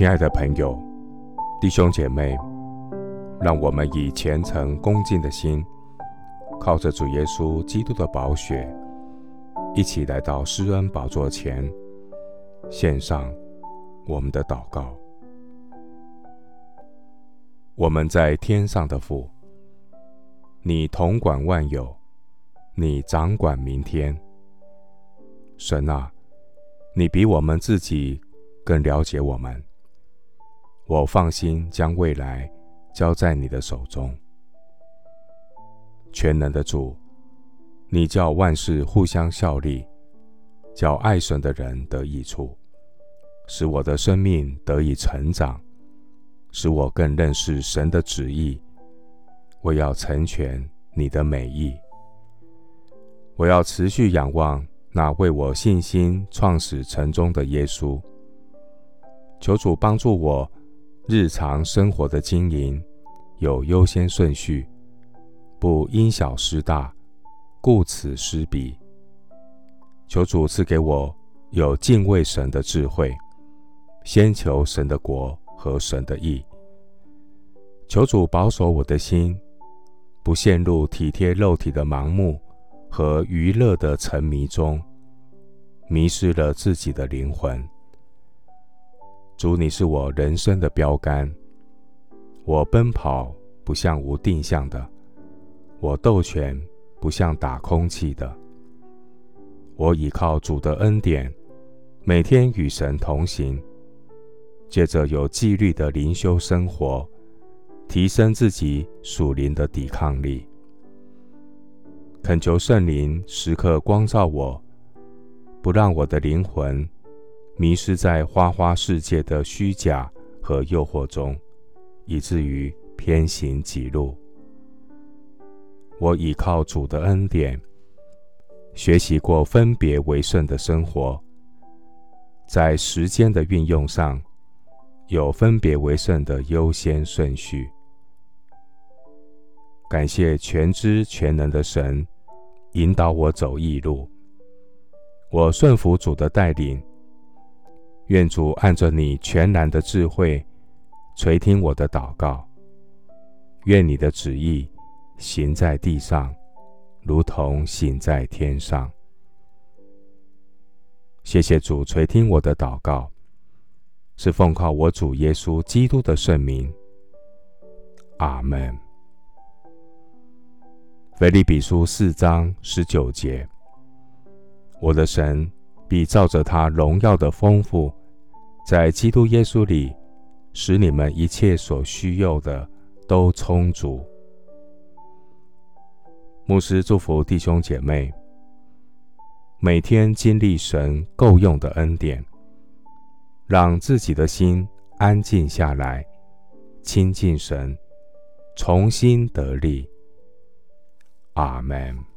亲爱的朋友、弟兄姐妹，让我们以虔诚恭敬的心，靠着主耶稣基督的宝血，一起来到施恩宝座前，献上我们的祷告。我们在天上的父，你统管万有，你掌管明天。神啊，你比我们自己更了解我们。我放心将未来交在你的手中。全能的主，你叫万事互相效力，叫爱神的人得益处，使我的生命得以成长。使我更认识神的旨意，我要成全你的美意。我要持续仰望那为我信心创始成终的耶稣。求主帮助我日常生活的经营有优先顺序，不因小失大，顾此失彼。求主赐给我有敬畏神的智慧，先求神的国。和神的义，求主保守我的心，不陷入体贴肉体的盲目和娱乐的沉迷中，迷失了自己的灵魂。主，你是我人生的标杆，我奔跑不像无定向的，我斗拳不像打空气的。我倚靠主的恩典，每天与神同行。借着有纪律的灵修生活，提升自己属灵的抵抗力。恳求圣灵时刻光照我，不让我的灵魂迷失在花花世界的虚假和诱惑中，以至于偏行己路。我倚靠主的恩典，学习过分别为圣的生活，在时间的运用上。有分别为圣的优先顺序。感谢全知全能的神引导我走义路，我顺服主的带领。愿主按着你全然的智慧垂听我的祷告。愿你的旨意行在地上，如同行在天上。谢谢主垂听我的祷告。是奉靠我主耶稣基督的圣名，阿门。腓利比书四章十九节，我的神必照着他荣耀的丰富，在基督耶稣里，使你们一切所需要的都充足。牧师祝福弟兄姐妹，每天经历神够用的恩典。让自己的心安静下来，亲近神，重新得力。阿门。